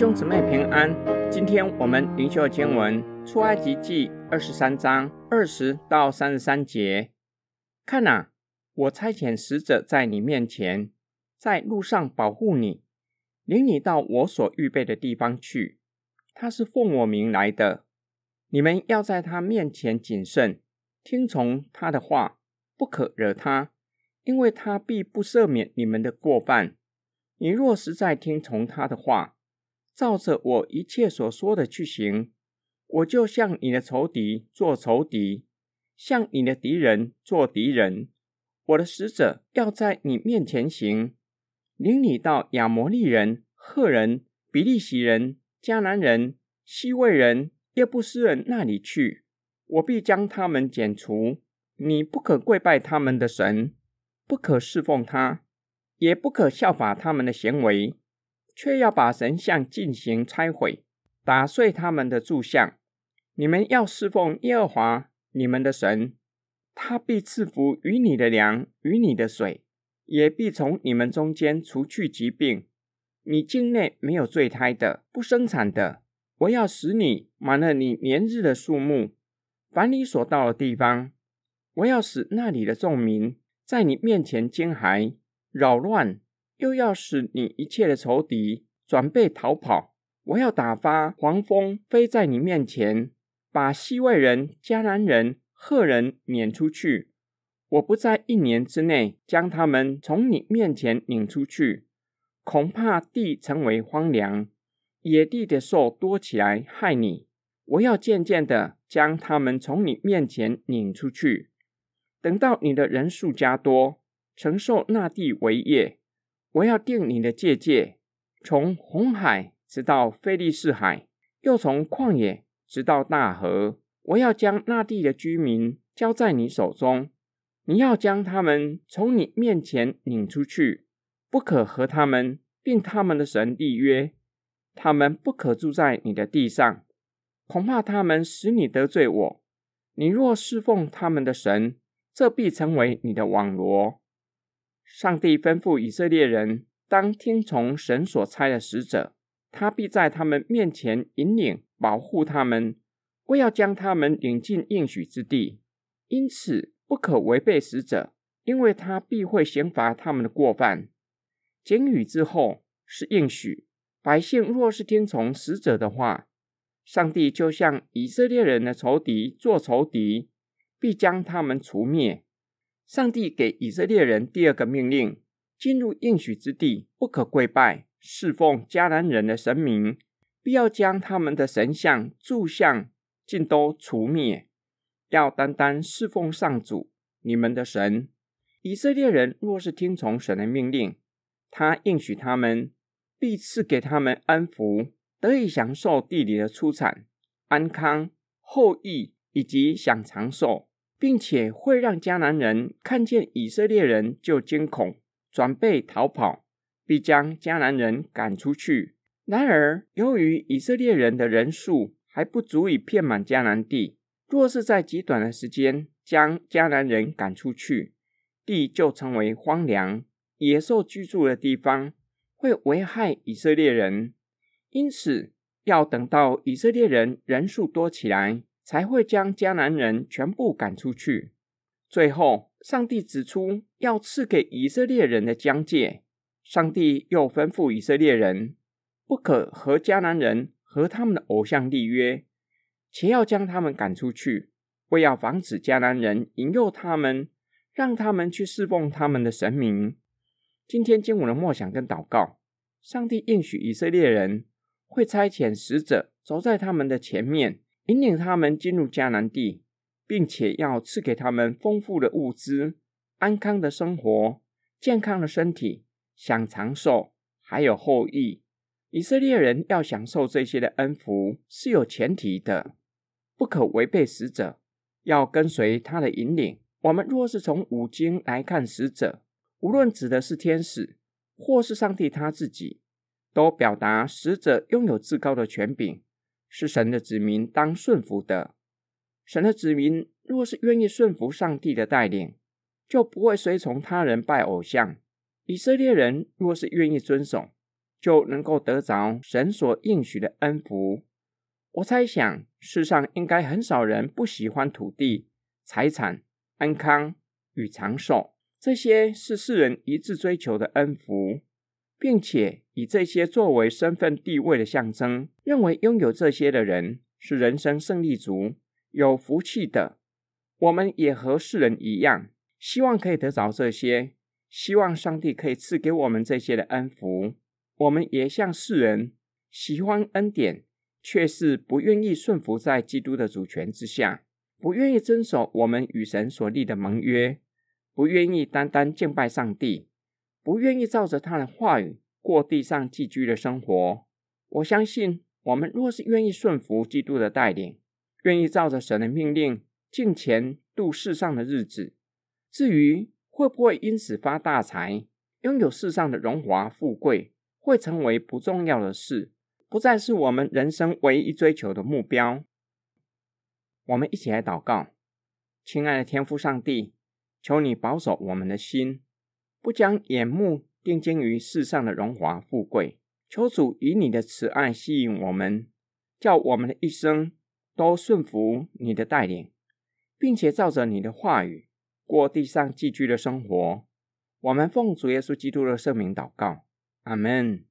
兄姊妹平安，今天我们灵修经文出埃及记二十三章二十到三十三节。看呐，我差遣使者在你面前，在路上保护你，领你到我所预备的地方去。他是奉我名来的，你们要在他面前谨慎，听从他的话，不可惹他，因为他必不赦免你们的过犯。你若实在听从他的话，照着我一切所说的去行，我就向你的仇敌做仇敌，向你的敌人做敌人。我的使者要在你面前行，领你到亚摩利人、赫人、比利洗人、迦南人、希未人、耶布斯人那里去。我必将他们剪除。你不可跪拜他们的神，不可侍奉他。也不可效法他们的行为，却要把神像进行拆毁，打碎他们的柱像。你们要侍奉耶和华你们的神，他必赐福于你的粮与你的水，也必从你们中间除去疾病。你境内没有坠胎的、不生产的，我要使你满了你年日的数目。凡你所到的地方，我要使那里的众民在你面前惊骇。扰乱，又要使你一切的仇敌转背逃跑。我要打发黄蜂飞在你面前，把希未人、迦南人、赫人撵出去。我不在一年之内将他们从你面前领出去，恐怕地成为荒凉，野地的兽多起来害你。我要渐渐的将他们从你面前领出去，等到你的人数加多。承受那地为业，我要定你的界界，从红海直到非利士海，又从旷野直到大河。我要将那地的居民交在你手中，你要将他们从你面前领出去，不可和他们并他们的神立约，他们不可住在你的地上，恐怕他们使你得罪我。你若侍奉他们的神，这必成为你的网罗。上帝吩咐以色列人当听从神所差的使者，他必在他们面前引领、保护他们，为要将他们领进应许之地。因此，不可违背使者，因为他必会刑罚他们的过犯。警语之后是应许，百姓若是听从使者的话，上帝就向以色列人的仇敌做仇敌，必将他们除灭。上帝给以色列人第二个命令：进入应许之地，不可跪拜侍奉迦南人的神明，必要将他们的神像、柱像尽都除灭，要单单侍奉上主你们的神。以色列人若是听从神的命令，他应许他们，必赐给他们恩福，得以享受地里的出产、安康、后裔以及享长寿。并且会让迦南人看见以色列人就惊恐，准备逃跑，必将迦南人赶出去。然而，由于以色列人的人数还不足以遍满迦南地，若是在极短的时间将迦南人赶出去，地就成为荒凉、野兽居住的地方，会危害以色列人。因此，要等到以色列人人数多起来。才会将迦南人全部赶出去。最后，上帝指出要赐给以色列人的疆界。上帝又吩咐以色列人，不可和迦南人和他们的偶像立约，且要将他们赶出去，为要防止迦南人引诱他们，让他们去侍奉他们的神明。今天经文的默想跟祷告，上帝应许以色列人会差遣使者走在他们的前面。引领他们进入迦南地，并且要赐给他们丰富的物资、安康的生活、健康的身体、享长寿，还有后裔。以色列人要享受这些的恩福是有前提的，不可违背使者，要跟随他的引领。我们若是从五经来看使者，无论指的是天使，或是上帝他自己，都表达使者拥有至高的权柄。是神的子民当顺服的。神的子民若是愿意顺服上帝的带领，就不会随从他人拜偶像。以色列人若是愿意遵守，就能够得着神所应许的恩福。我猜想，世上应该很少人不喜欢土地、财产、安康与长寿，这些是世人一致追求的恩福，并且以这些作为身份地位的象征，认为拥有这些的人是人生胜利族，有福气的。我们也和世人一样，希望可以得着这些，希望上帝可以赐给我们这些的恩福。我们也像世人，喜欢恩典，却是不愿意顺服在基督的主权之下，不愿意遵守我们与神所立的盟约，不愿意单单敬拜上帝，不愿意照着他的话语过地上寄居的生活。我相信，我们若是愿意顺服基督的带领，愿意照着神的命令进前度世上的日子，至于会不会因此发大财，拥有世上的荣华富贵，会成为不重要的事，不再是我们人生唯一追求的目标。我们一起来祷告，亲爱的天父上帝，求你保守我们的心，不将眼目定睛于世上的荣华富贵。求主以你的慈爱吸引我们，叫我们的一生都顺服你的带领，并且照着你的话语过地上寄居的生活。我们奉主耶稣基督的圣名祷告。阿门。